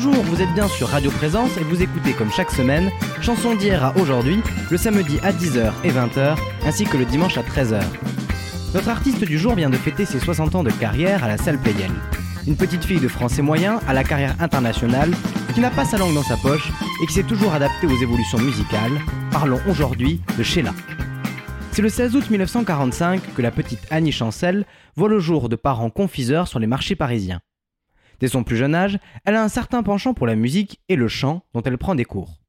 Bonjour, vous êtes bien sur Radio Présence et vous écoutez comme chaque semaine Chanson d'hier à aujourd'hui, le samedi à 10h et 20h, ainsi que le dimanche à 13h. Notre artiste du jour vient de fêter ses 60 ans de carrière à la salle Playel. Une petite fille de français moyen à la carrière internationale qui n'a pas sa langue dans sa poche et qui s'est toujours adaptée aux évolutions musicales. Parlons aujourd'hui de Sheila. C'est le 16 août 1945 que la petite Annie Chancel voit le jour de parents confiseurs sur les marchés parisiens. Dès son plus jeune âge, elle a un certain penchant pour la musique et le chant dont elle prend des cours.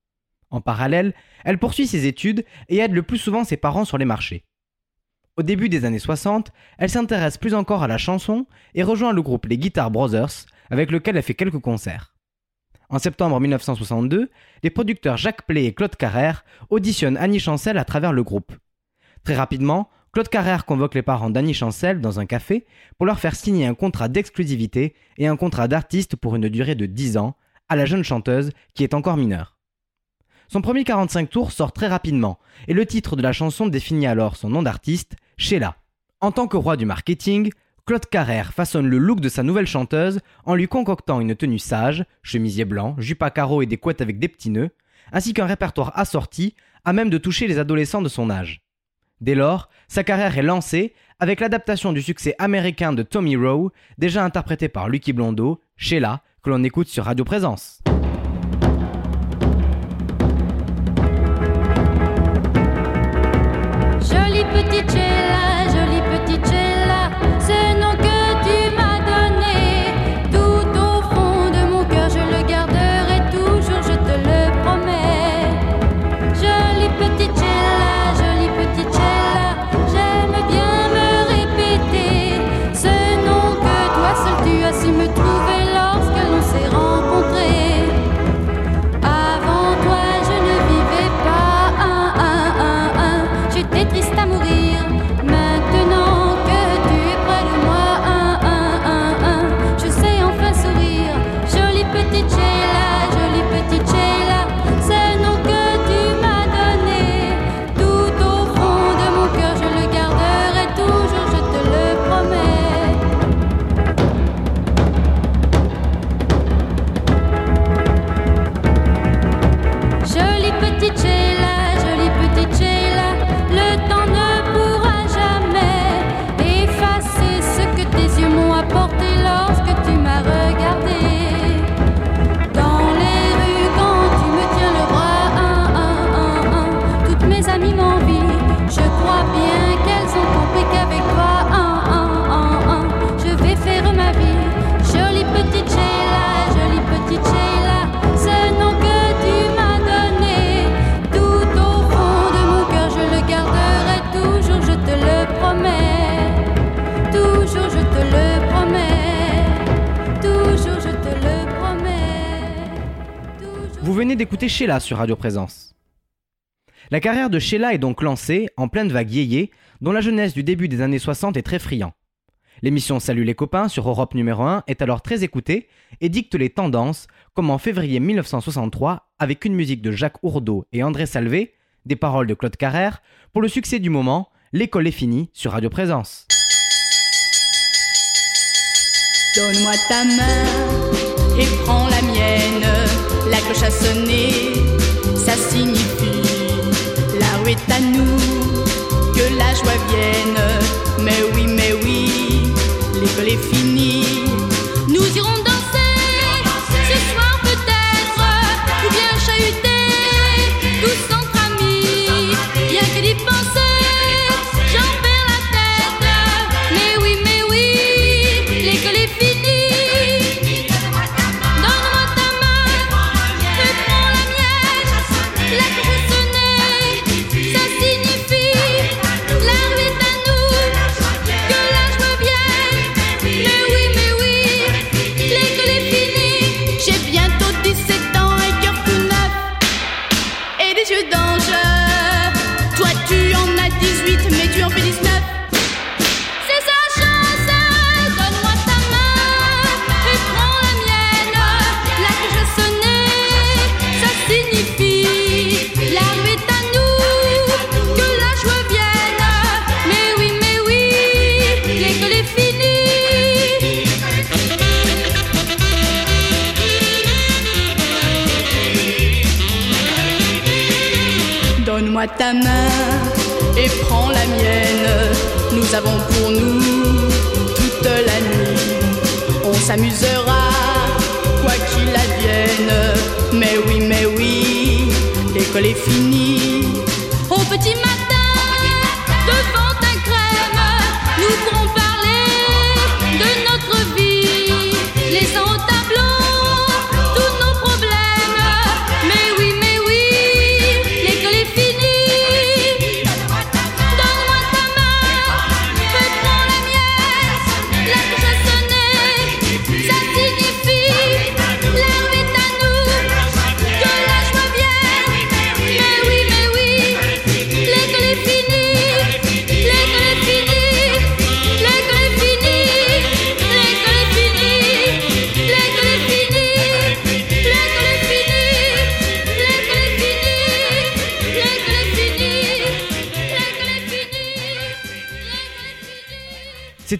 En parallèle, elle poursuit ses études et aide le plus souvent ses parents sur les marchés. Au début des années 60, elle s'intéresse plus encore à la chanson et rejoint le groupe Les Guitar Brothers, avec lequel elle fait quelques concerts. En septembre 1962, les producteurs Jacques Play et Claude Carrère auditionnent Annie Chancel à travers le groupe. Très rapidement, Claude Carrère convoque les parents d'Annie Chancel dans un café pour leur faire signer un contrat d'exclusivité et un contrat d'artiste pour une durée de 10 ans à la jeune chanteuse qui est encore mineure. Son premier 45 tours sort très rapidement et le titre de la chanson définit alors son nom d'artiste, Sheila. En tant que roi du marketing, Claude Carrère façonne le look de sa nouvelle chanteuse en lui concoctant une tenue sage, chemisier blanc, jupe à carreaux et des couettes avec des petits nœuds, ainsi qu'un répertoire assorti à même de toucher les adolescents de son âge. Dès lors, sa carrière est lancée avec l'adaptation du succès américain de Tommy Rowe, déjà interprété par Lucky Blondeau, Sheila, que l'on écoute sur Radio Présence. D'écouter Sheila sur Radio Présence. La carrière de Sheila est donc lancée en pleine vague yéyé, dont la jeunesse du début des années 60 est très friand. L'émission Salut les copains sur Europe numéro 1 est alors très écoutée et dicte les tendances, comme en février 1963 avec une musique de Jacques Ourdeau et André Salvé, des paroles de Claude Carrère, pour le succès du moment, L'école est finie sur Radio Présence. Donne-moi ta main et prends. Sonné, ça signifie là où est à nous que la joie vienne.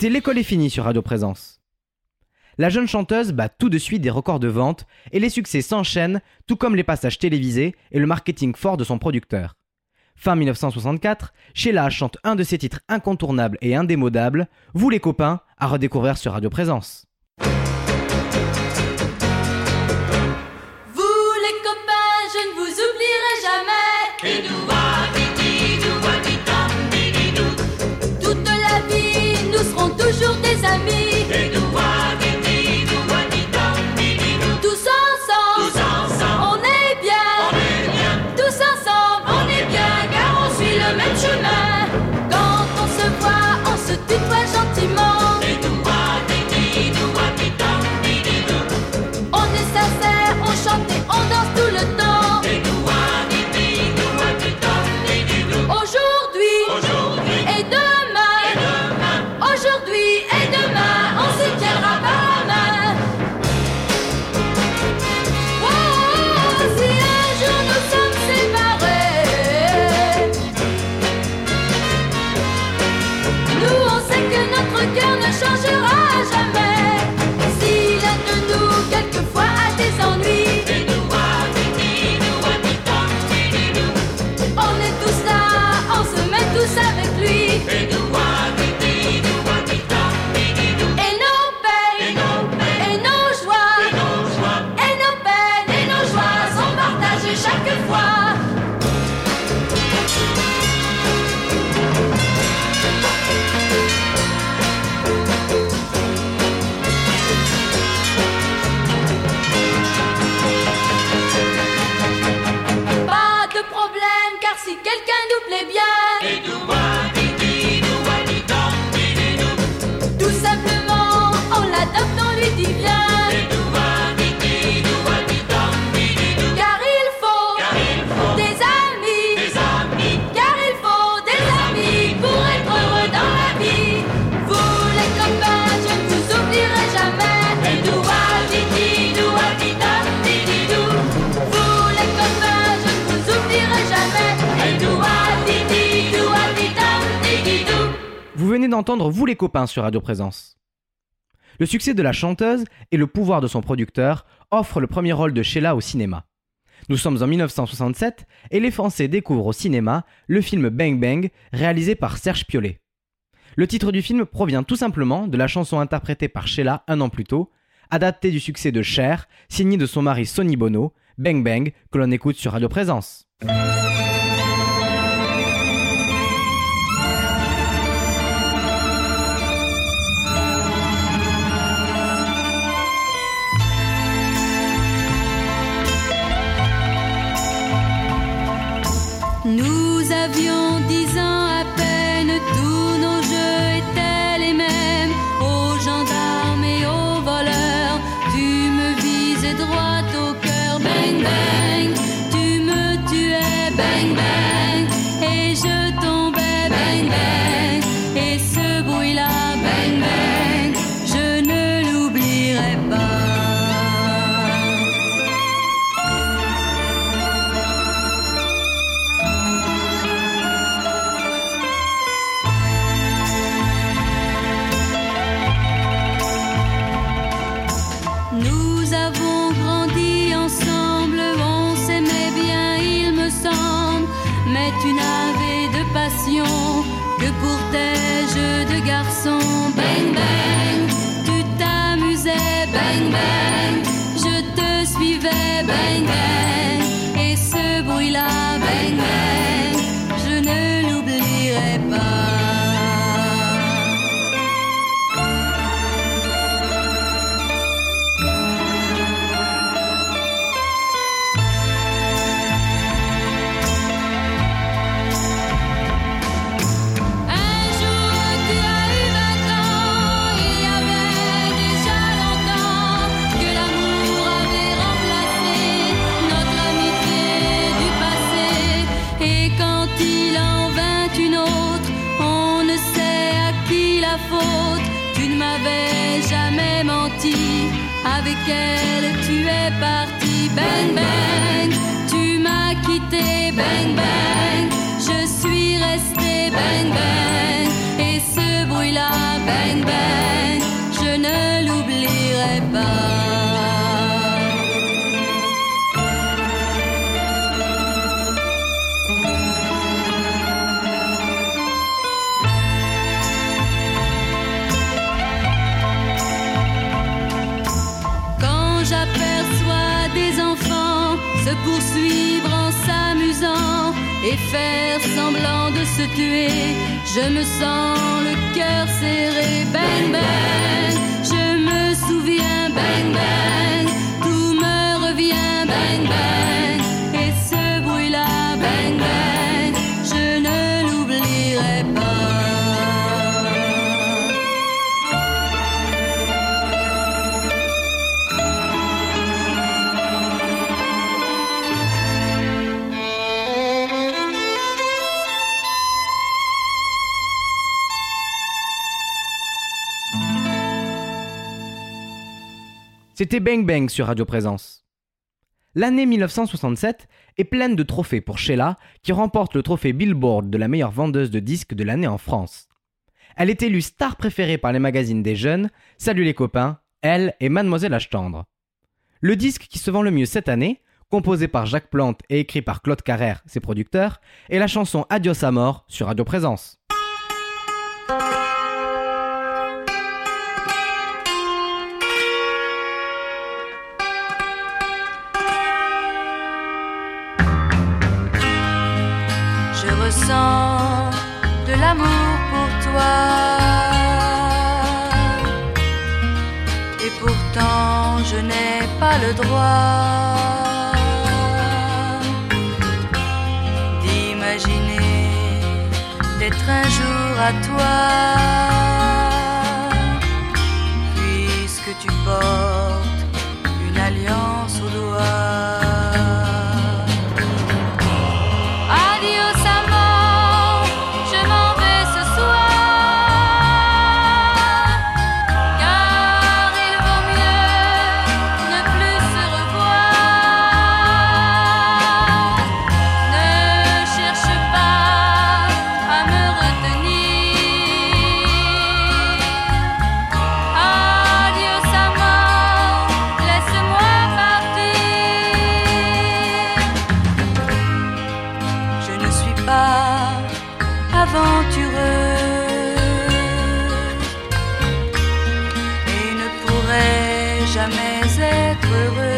L'école est finie sur Radio Présence. La jeune chanteuse bat tout de suite des records de vente et les succès s'enchaînent, tout comme les passages télévisés et le marketing fort de son producteur. Fin 1964, Sheila chante un de ses titres incontournables et indémodables, Vous les copains, à redécouvrir sur Radio Présence. copains sur Radio Présence. Le succès de la chanteuse et le pouvoir de son producteur offrent le premier rôle de Sheila au cinéma. Nous sommes en 1967 et les Français découvrent au cinéma le film Bang Bang réalisé par Serge Piolet. Le titre du film provient tout simplement de la chanson interprétée par Sheila un an plus tôt, adaptée du succès de Cher, signée de son mari Sonny Bono, Bang Bang, que l'on écoute sur Radio Présence. C'était Bang Bang sur Radio Présence. L'année 1967 est pleine de trophées pour Sheila, qui remporte le trophée Billboard de la meilleure vendeuse de disques de l'année en France. Elle est élue star préférée par les magazines des jeunes, Salut les copains, elle et Mademoiselle H-Tendre. Le disque qui se vend le mieux cette année, composé par Jacques Plante et écrit par Claude Carrère, ses producteurs, est la chanson Adios à mort sur Radio Présence. de l'amour pour toi. Et pourtant, je n'ai pas le droit d'imaginer d'être un jour à toi. jamais être heureux.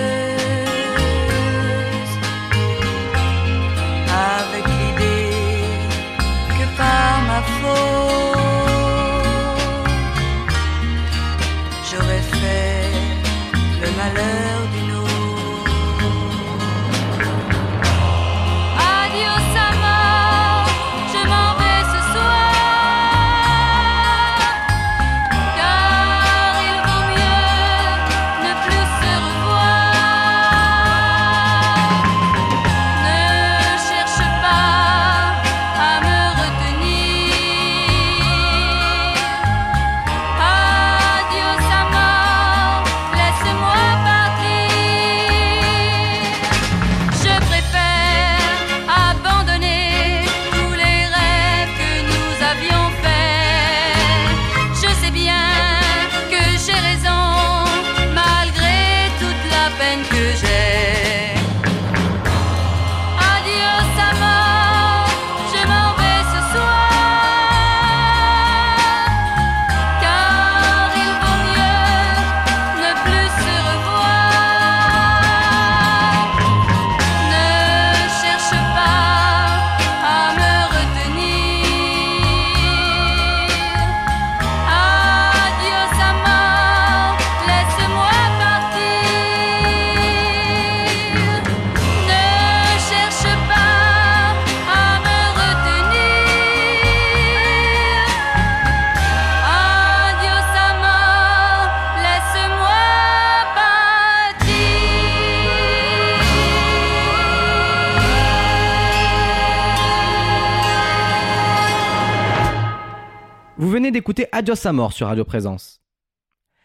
Adios mort sur Radio Présence.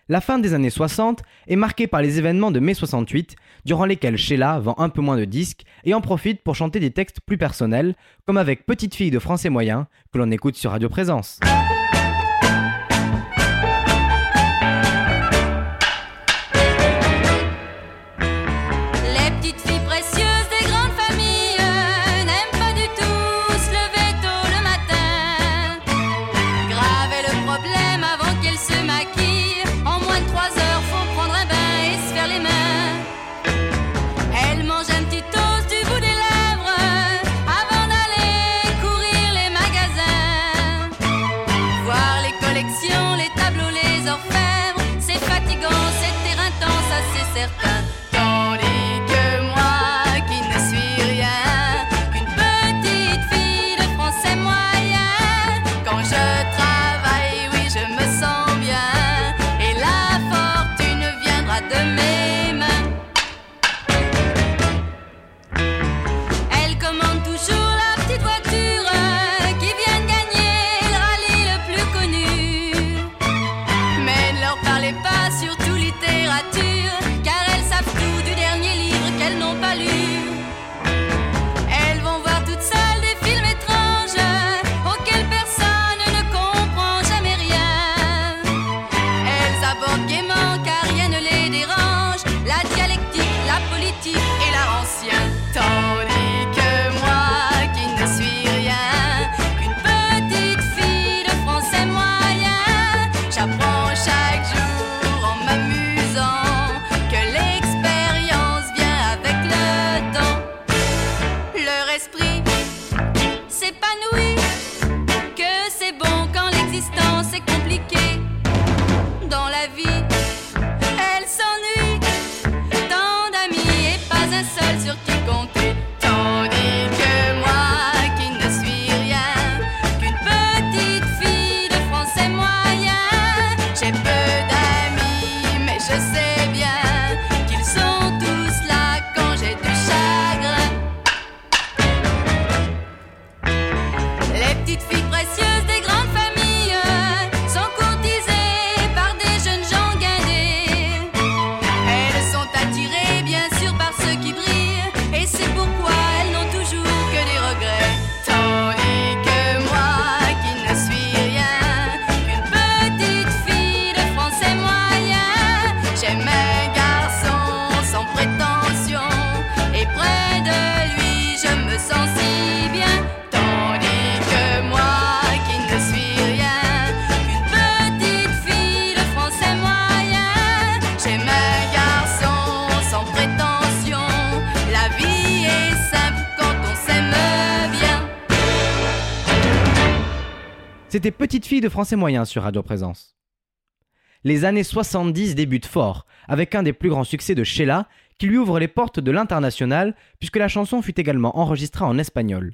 La fin des années 60 est marquée par les événements de mai 68, durant lesquels Sheila vend un peu moins de disques et en profite pour chanter des textes plus personnels, comme avec Petite fille de français moyen, que l'on écoute sur Radio Présence. fille de français moyen sur Radio Présence. Les années 70 débutent fort, avec un des plus grands succès de Sheila, qui lui ouvre les portes de l'international, puisque la chanson fut également enregistrée en espagnol.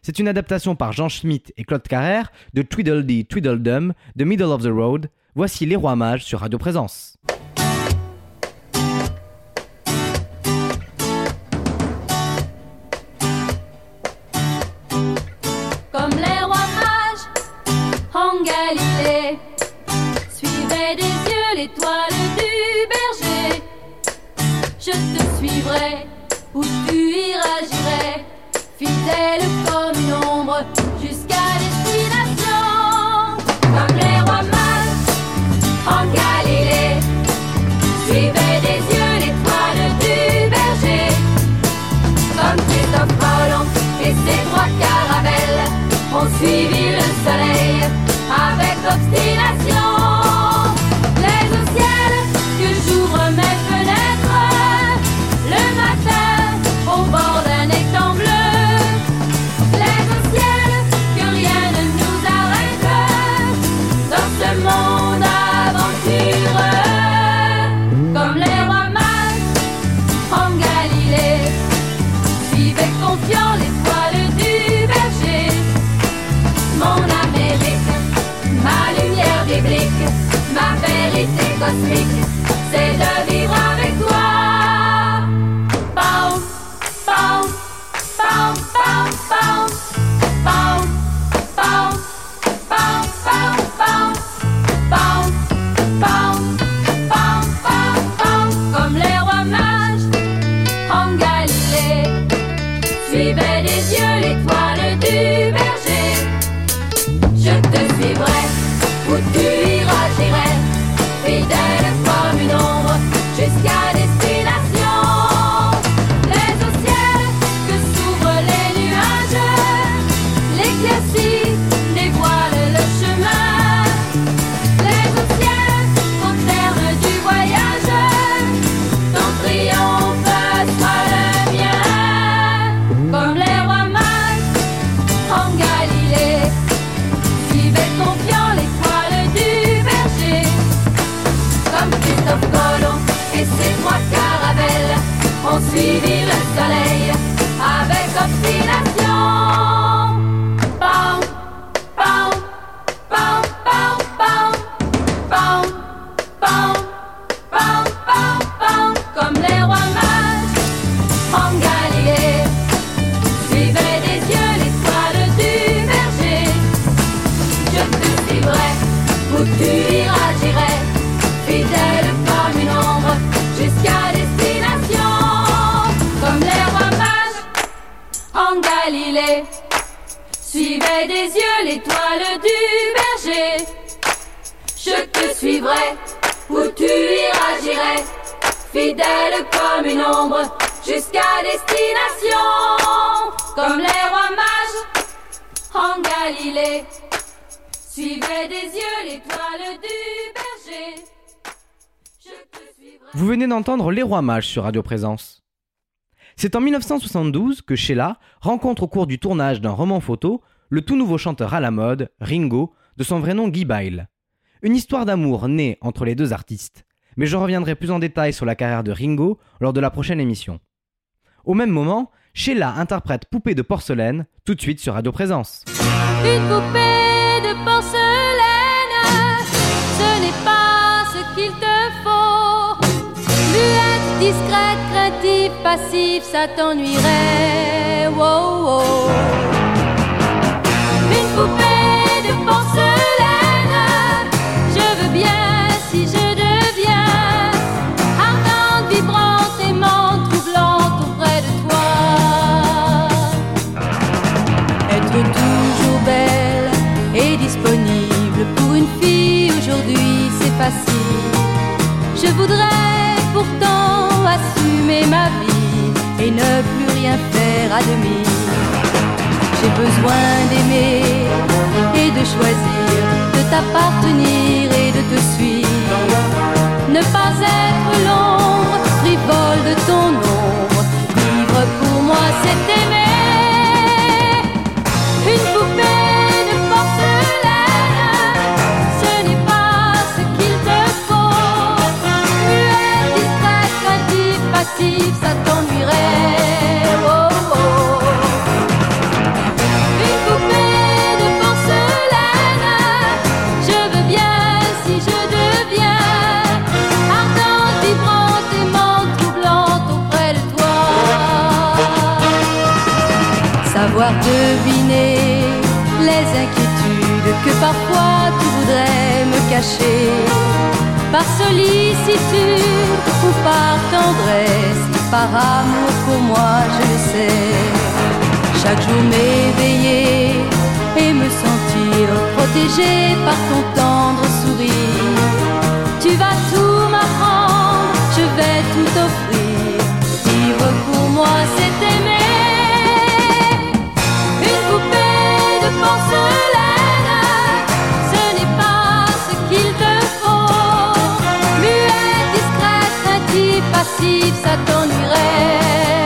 C'est une adaptation par Jean Schmitt et Claude Carrère de Tweedledee Tweedledum de Middle of the Road. Voici Les Rois Mages sur Radio Présence. où tu iras, j'irai, fidèle comme une ombre. Vous venez d'entendre Les Rois Mages sur Radio Présence. C'est en 1972 que Sheila rencontre au cours du tournage d'un roman photo le tout nouveau chanteur à la mode, Ringo, de son vrai nom Guy Byle. Une histoire d'amour née entre les deux artistes, mais je reviendrai plus en détail sur la carrière de Ringo lors de la prochaine émission. Au même moment, Sheila interprète Poupée de porcelaine tout de suite sur Radio Présence. Une poupée de porcelaine, ce n'est pas ce qu'il te faut. Muette, discrète, craintive, passive, ça t'ennuierait. Wow, wow. Une poupée aujourd'hui c'est facile. Je voudrais pourtant assumer ma vie et ne plus rien faire à demi. J'ai besoin d'aimer et de choisir, de t'appartenir et de te suivre. Ne pas être l'ombre frivole de ton ombre. Parfois tu voudrais me cacher. Par sollicitude ou par tendresse, par amour pour moi, je le sais. Chaque jour m'éveiller et me sentir protégé par ton tendre sourire. Tu vas tout m'apprendre, je vais tout offrir. Vivre pour moi, c'est aimer. Une poupée de porcelaine, passive, ça t'ennuierait.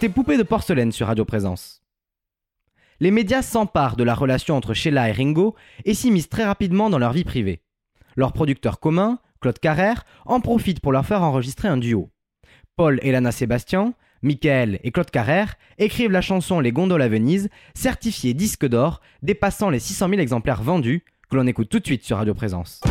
C'était Poupée de porcelaine sur Radio Présence. Les médias s'emparent de la relation entre Sheila et Ringo et s'immiscent très rapidement dans leur vie privée. Leur producteur commun, Claude Carrère, en profite pour leur faire enregistrer un duo. Paul et Lana Sébastien, Michael et Claude Carrère écrivent la chanson Les Gondoles à Venise, certifiée disque d'or, dépassant les 600 000 exemplaires vendus, que l'on écoute tout de suite sur Radio Présence.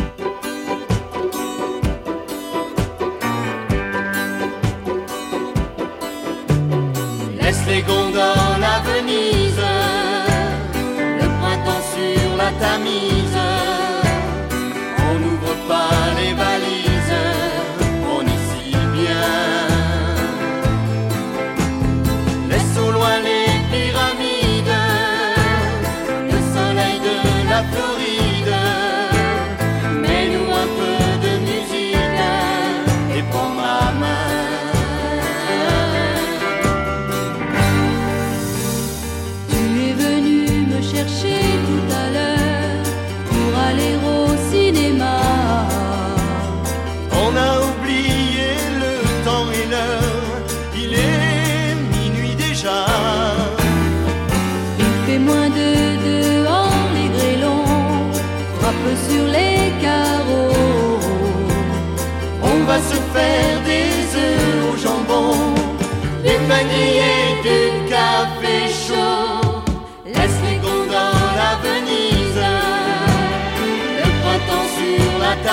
laisse les gonds dans la veille.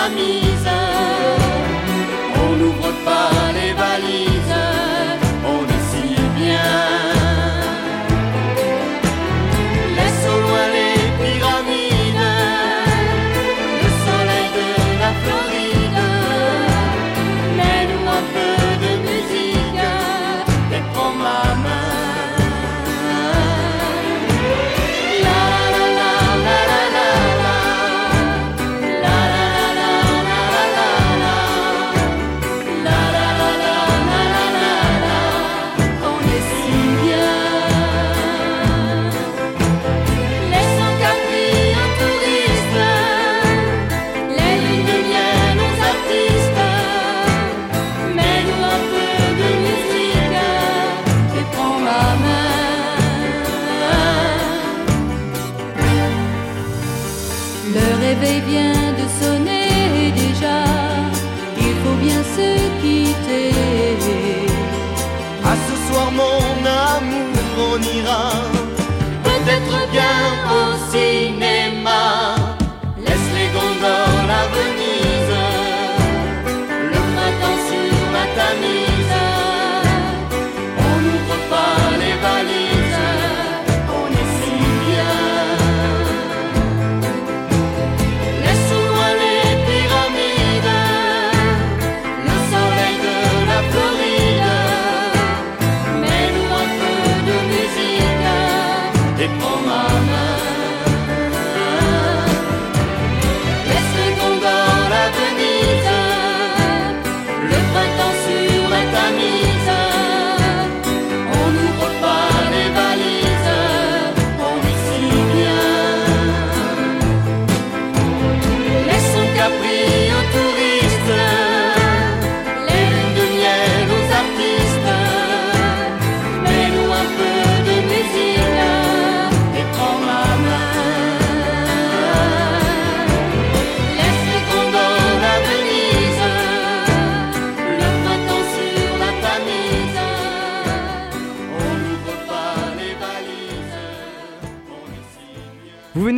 mise. On n'ouvre pas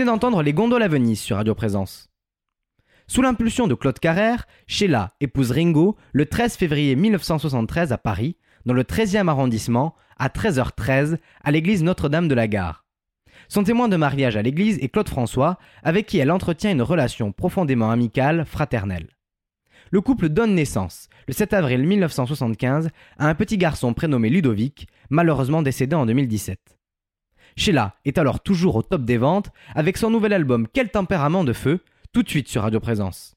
d'entendre les gondoles à Venise sur Radio Présence. Sous l'impulsion de Claude Carrère, Sheila épouse Ringo le 13 février 1973 à Paris, dans le 13e arrondissement, à 13h13, à l'église Notre-Dame de la Gare. Son témoin de mariage à l'église est Claude François, avec qui elle entretient une relation profondément amicale, fraternelle. Le couple donne naissance, le 7 avril 1975, à un petit garçon prénommé Ludovic, malheureusement décédé en 2017. Sheila est alors toujours au top des ventes avec son nouvel album Quel tempérament de feu, tout de suite sur Radio Présence.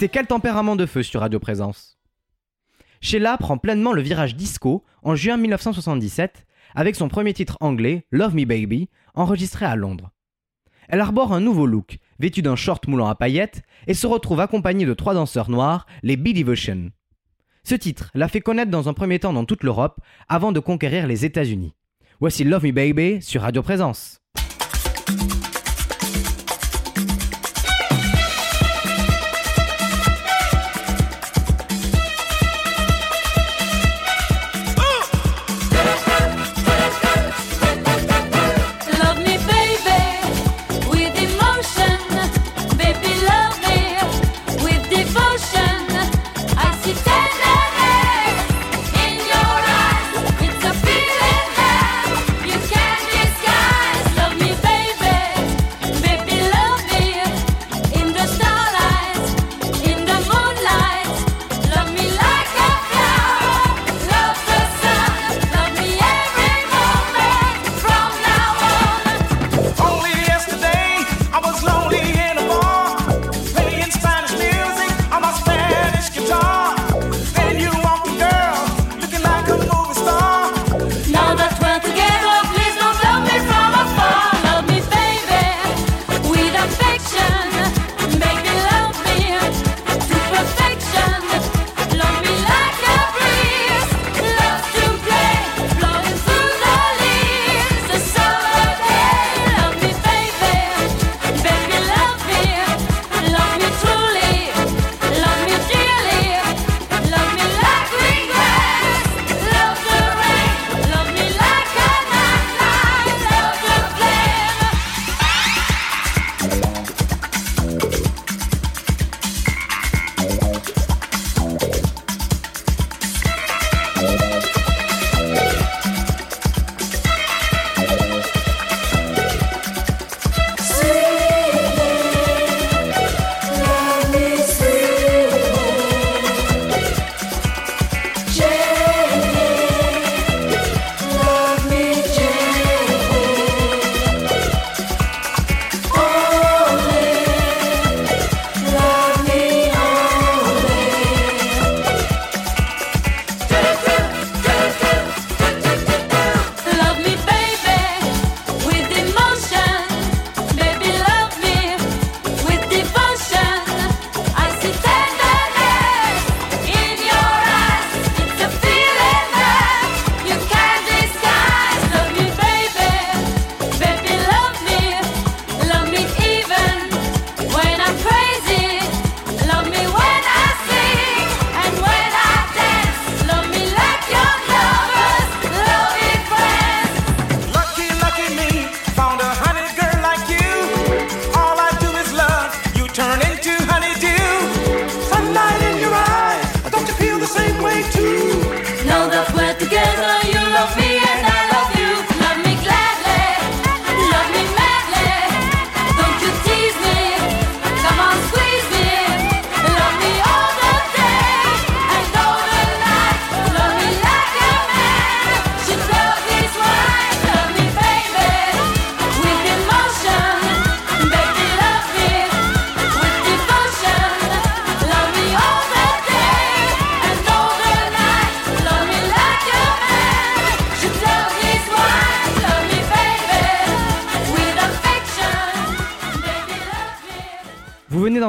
C'était quel tempérament de feu sur Radio Présence Sheila prend pleinement le virage disco en juin 1977 avec son premier titre anglais, Love Me Baby, enregistré à Londres. Elle arbore un nouveau look, vêtue d'un short moulant à paillettes, et se retrouve accompagnée de trois danseurs noirs, les Bee Devotion. Ce titre la fait connaître dans un premier temps dans toute l'Europe, avant de conquérir les États-Unis. Voici Love Me Baby sur Radio Présence.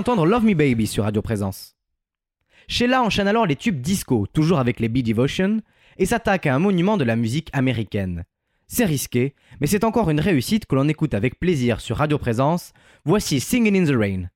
entendre Love Me Baby sur Radio Présence. Sheila enchaîne alors les tubes disco, toujours avec les Bee Devotion, et s'attaque à un monument de la musique américaine. C'est risqué, mais c'est encore une réussite que l'on écoute avec plaisir sur Radio Présence. Voici Singing in the Rain.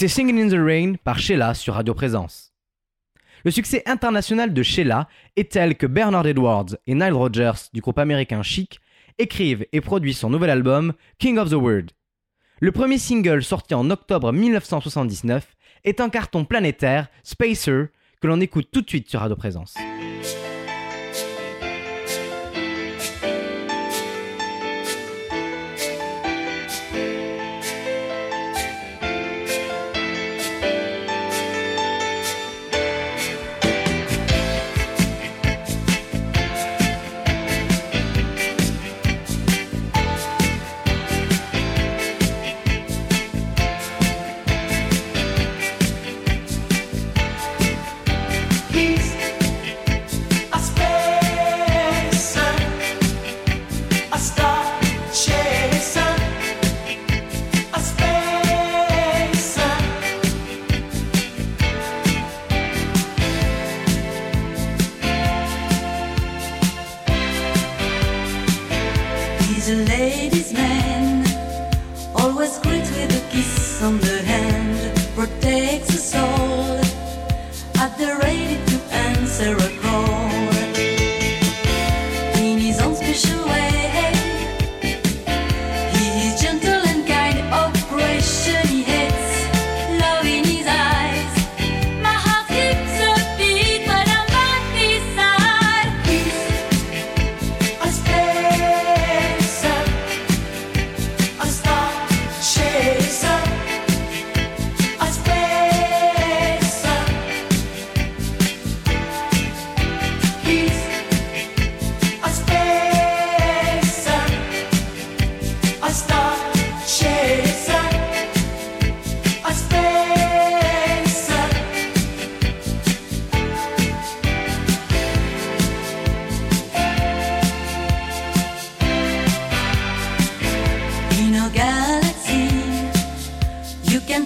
C'était Singing in the Rain par Sheila sur Radio Présence. Le succès international de Sheila est tel que Bernard Edwards et Nile Rodgers du groupe américain Chic écrivent et produisent son nouvel album King of the World. Le premier single sorti en octobre 1979 est un carton planétaire, Spacer, que l'on écoute tout de suite sur Radio Présence.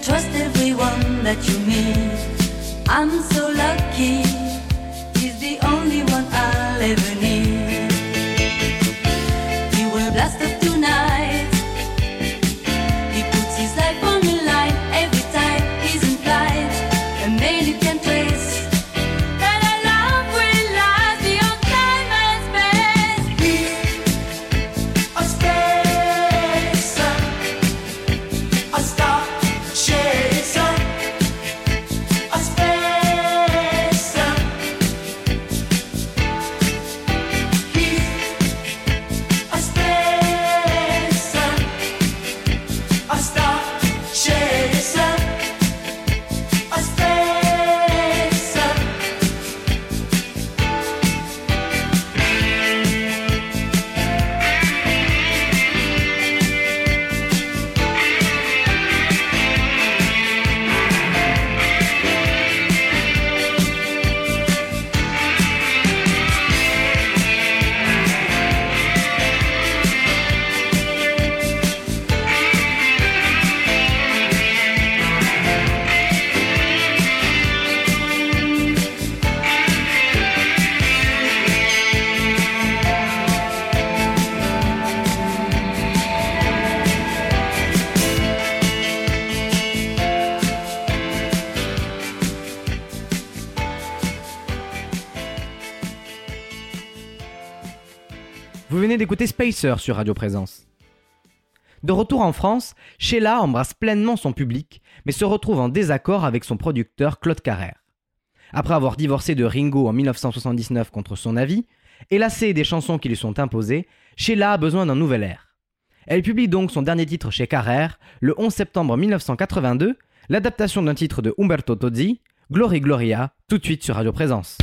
Trust everyone that you meet. I'm so lucky, d'écouter Spacer sur Radio Présence. De retour en France, Sheila embrasse pleinement son public, mais se retrouve en désaccord avec son producteur Claude Carrère. Après avoir divorcé de Ringo en 1979 contre son avis, et lassée des chansons qui lui sont imposées, Sheila a besoin d'un nouvel air. Elle publie donc son dernier titre chez Carrère, le 11 septembre 1982, l'adaptation d'un titre de Umberto Tozzi, Glory Gloria, tout de suite sur Radio Présence.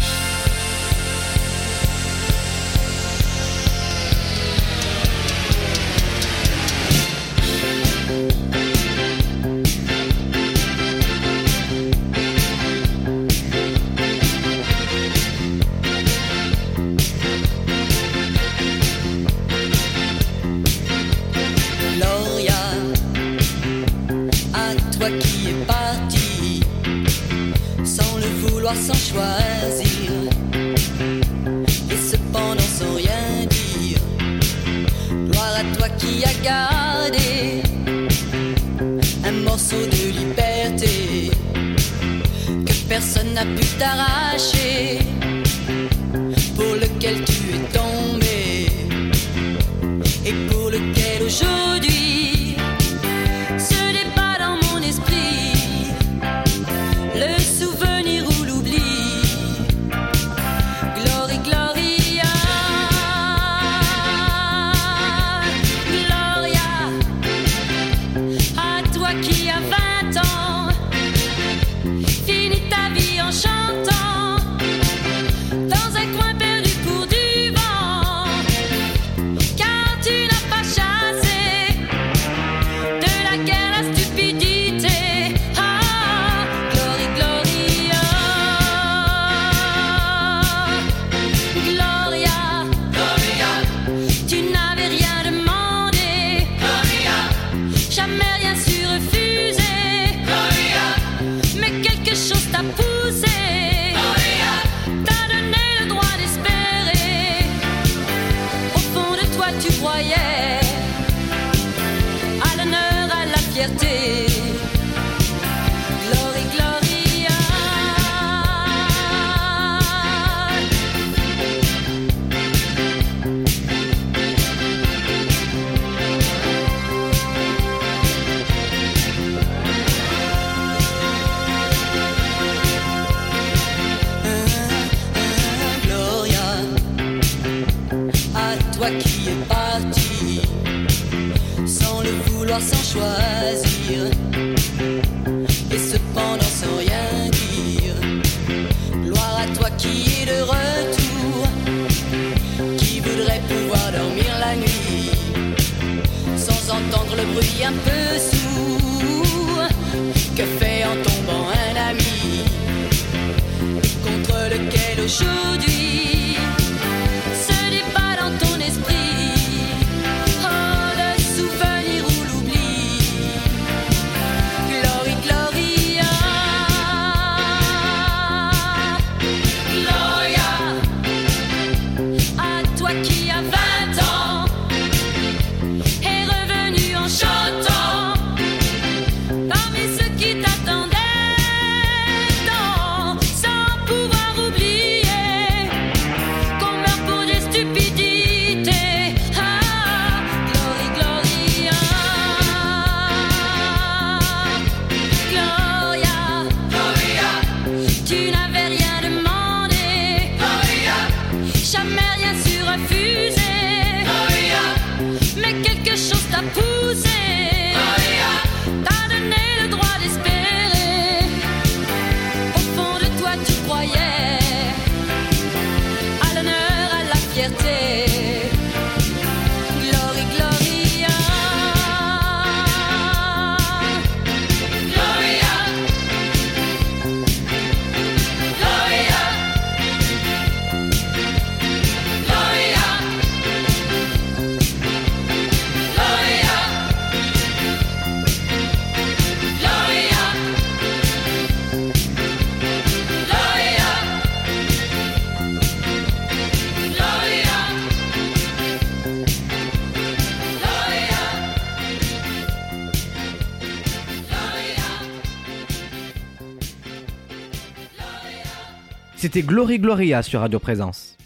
C'était Glory Gloria sur Radio Présence.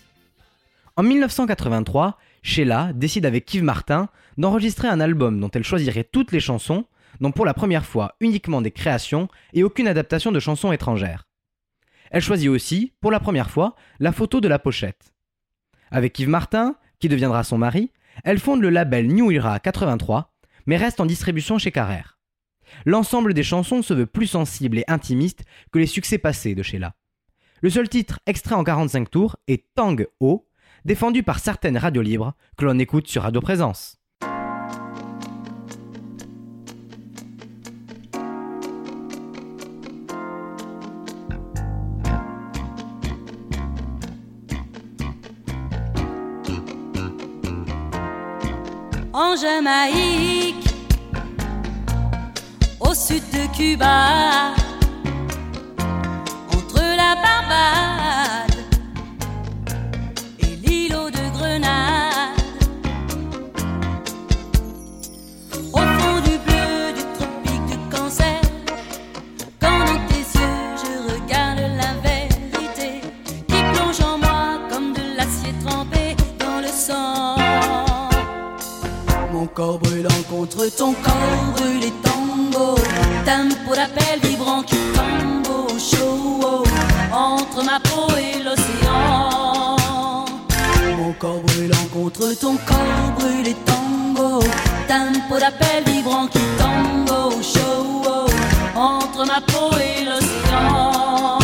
En 1983, Sheila décide avec Yves Martin d'enregistrer un album dont elle choisirait toutes les chansons, dont pour la première fois uniquement des créations et aucune adaptation de chansons étrangères. Elle choisit aussi, pour la première fois, la photo de la pochette. Avec Yves Martin, qui deviendra son mari, elle fonde le label New Era 83, mais reste en distribution chez Carrère. L'ensemble des chansons se veut plus sensible et intimiste que les succès passés de Sheila. Le seul titre extrait en 45 tours est Tang O, défendu par certaines radios libres que l'on écoute sur Radio Présence. en Jamaïque, au sud de Cuba, la Barbade et l'îlot de Grenade, au fond du bleu du tropique de Cancer, quand dans tes yeux je regarde la vérité qui plonge en moi comme de l'acier trempé dans le sang. Mon corps brûlant contre ton corps brûlé tango Tempo d'appel vibrant qui chaud Entre ma peau et l'océan. Mon corps brûlant contre ton corps brûlé tango. Tempo d'appel vibrant qui tango. Chaud Entre ma peau et l'océan.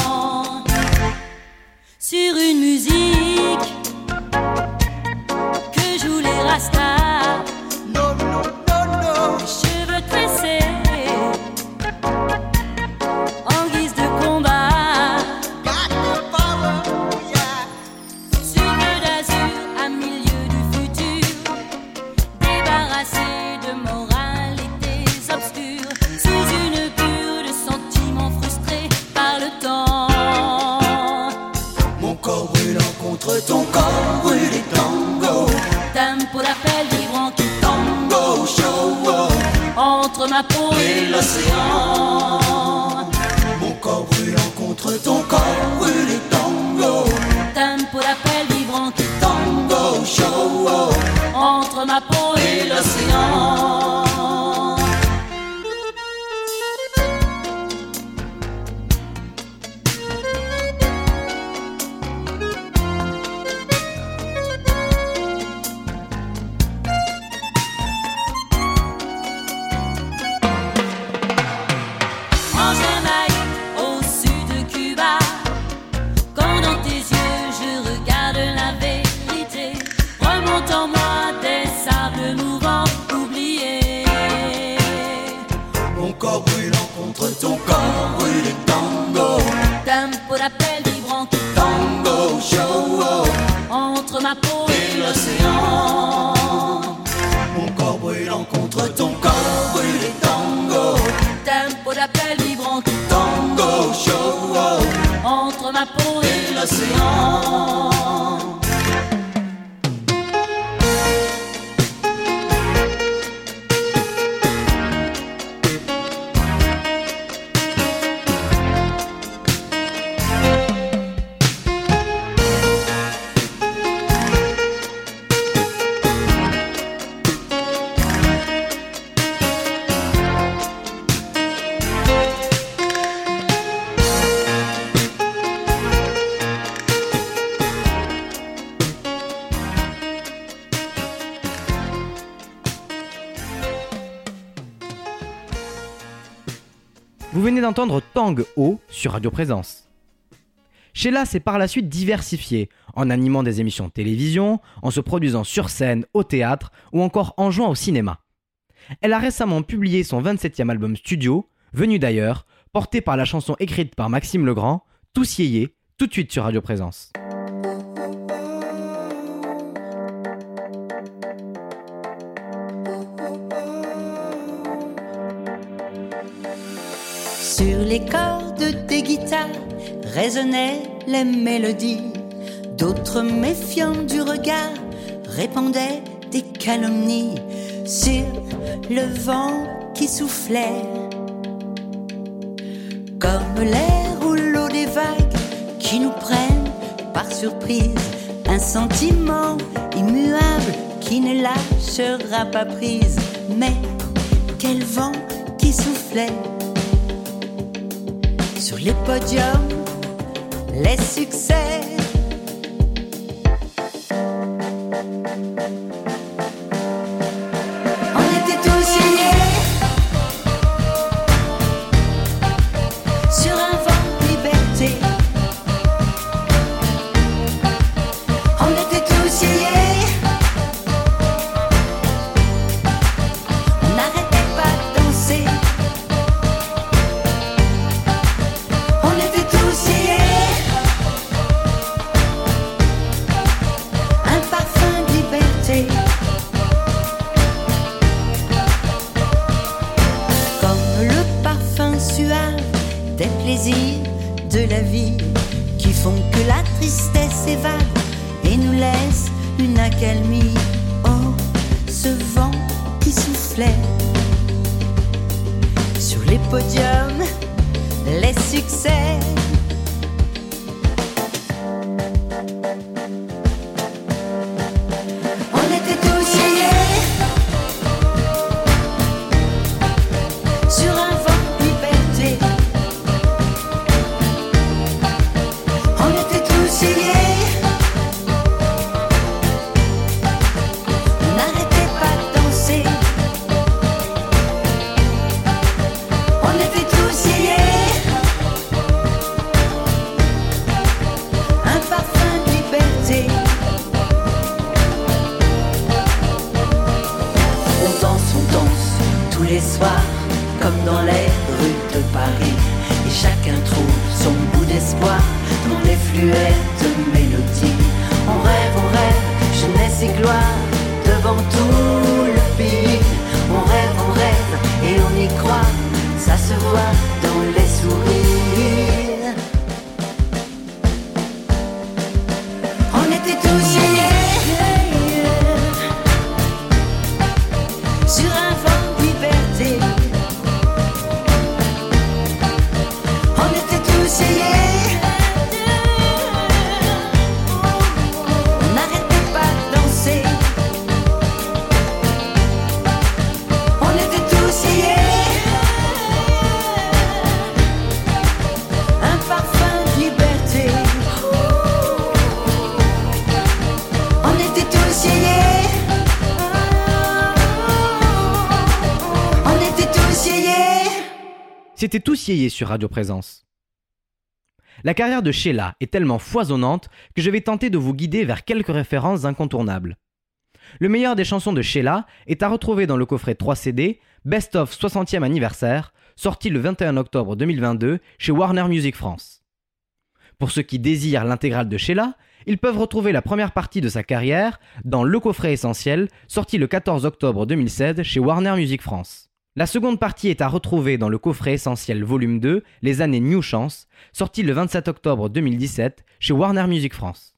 Sur une musique que jouent les rastas l'océan. Mon corps brûlant contre ton corps brûlé tango Tempo d'appel vibrant qui Tango show entre ma peau et l'océan. Mon corps brûlant contre ton corps brûlé tango Tempo d'appel vibrant Tango show entre ma peau et l'océan. D'entendre Tang O sur Radio Présence. Sheila s'est par la suite diversifiée, en animant des émissions de télévision, en se produisant sur scène, au théâtre ou encore en jouant au cinéma. Elle a récemment publié son 27e album studio, venu d'ailleurs, porté par la chanson écrite par Maxime Legrand, Tous yéyé, tout de suite sur Radio Présence. Sur les cordes des guitares résonnaient les mélodies. D'autres méfiants du regard répandaient des calomnies sur le vent qui soufflait. Comme les rouleaux des vagues qui nous prennent par surprise, un sentiment immuable qui ne lâchera pas prise. Mais quel vent qui soufflait les podiums, les succès. C'était tous yéyé sur Radio Présence. La carrière de Sheila est tellement foisonnante que je vais tenter de vous guider vers quelques références incontournables. Le meilleur des chansons de Sheila est à retrouver dans le coffret 3 CD Best of 60e anniversaire, sorti le 21 octobre 2022 chez Warner Music France. Pour ceux qui désirent l'intégrale de Sheila, ils peuvent retrouver la première partie de sa carrière dans Le coffret essentiel, sorti le 14 octobre 2016 chez Warner Music France. La seconde partie est à retrouver dans le coffret essentiel volume 2, Les années New Chance, sorti le 27 octobre 2017 chez Warner Music France.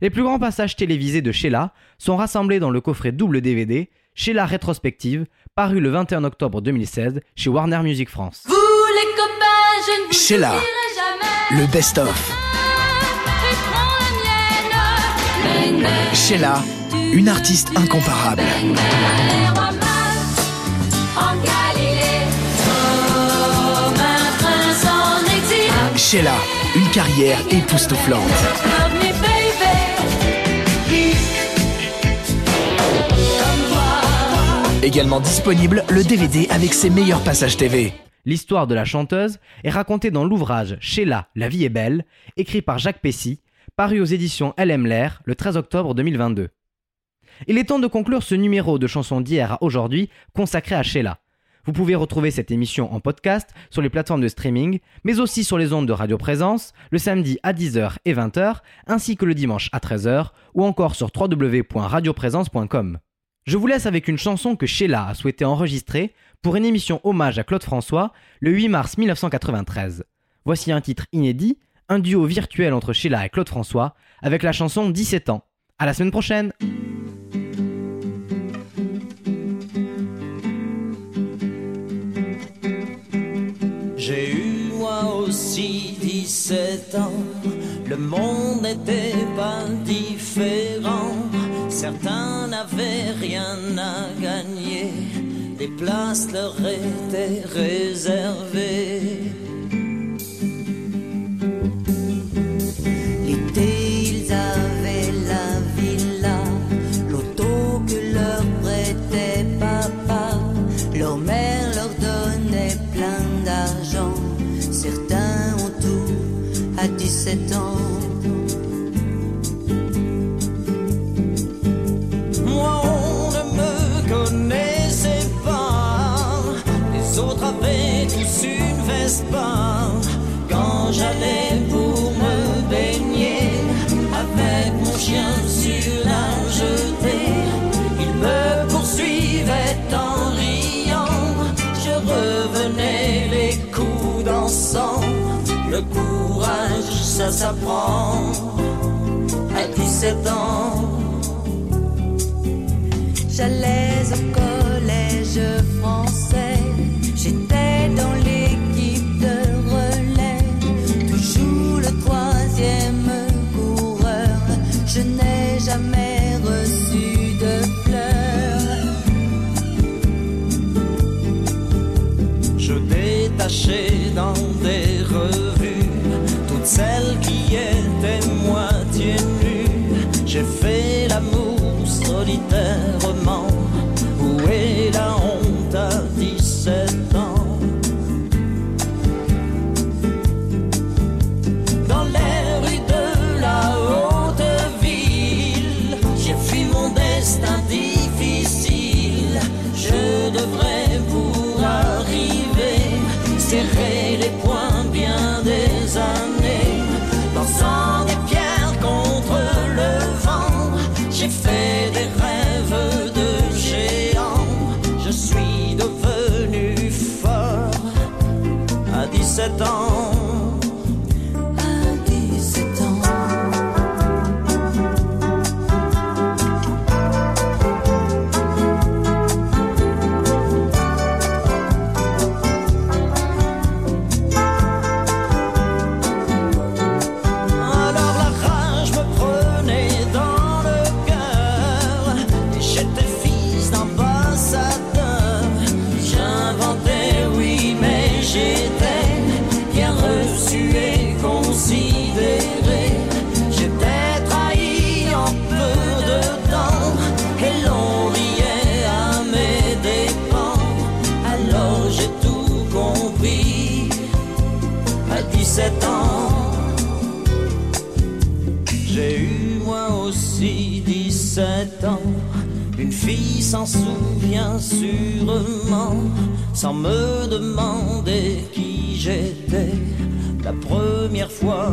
Les plus grands passages télévisés de Sheila sont rassemblés dans le coffret double DVD Sheila Rétrospective, paru le 21 octobre 2016 chez Warner Music France. Vous les copains, je ne vous Sheila. jamais. Le best-of. Sheila, une artiste incomparable. Sheila, une carrière époustouflante. Également disponible le DVD avec ses meilleurs passages TV. L'histoire de la chanteuse est racontée dans l'ouvrage Sheila, la vie est belle, écrit par Jacques Pessy, paru aux éditions LM Lair le 13 octobre 2022. Il est temps de conclure ce numéro de chansons d'hier à aujourd'hui consacré à Sheila. Vous pouvez retrouver cette émission en podcast sur les plateformes de streaming, mais aussi sur les ondes de Radio Présence, le samedi à 10h et 20h, ainsi que le dimanche à 13h, ou encore sur www.radioprésence.com. Je vous laisse avec une chanson que Sheila a souhaité enregistrer pour une émission hommage à Claude François le 8 mars 1993. Voici un titre inédit, un duo virtuel entre Sheila et Claude François, avec la chanson 17 ans. À la semaine prochaine! Aussi 17 ans, Le monde n'était pas différent. Certains n'avaient rien à gagner. Des places leur étaient réservées. À 17 ans. Moi, on ne me connaissait pas. Les autres avaient tous une Vespa. Quand j'allais pour me baigner, avec mon chien sur la jetée, il me poursuivait en riant. Je revenais les coups dansant. Le courage, ça s'apprend à 17 ans. J'allais au collège français, j'étais dans l'équipe de relais, toujours le troisième coureur. Je n'ai jamais reçu de fleurs. Je détachais dans celles qui étaient moitié nues. J'ai fait l'amour solitairement. S'en souvient sûrement, sans me demander qui j'étais. La première fois,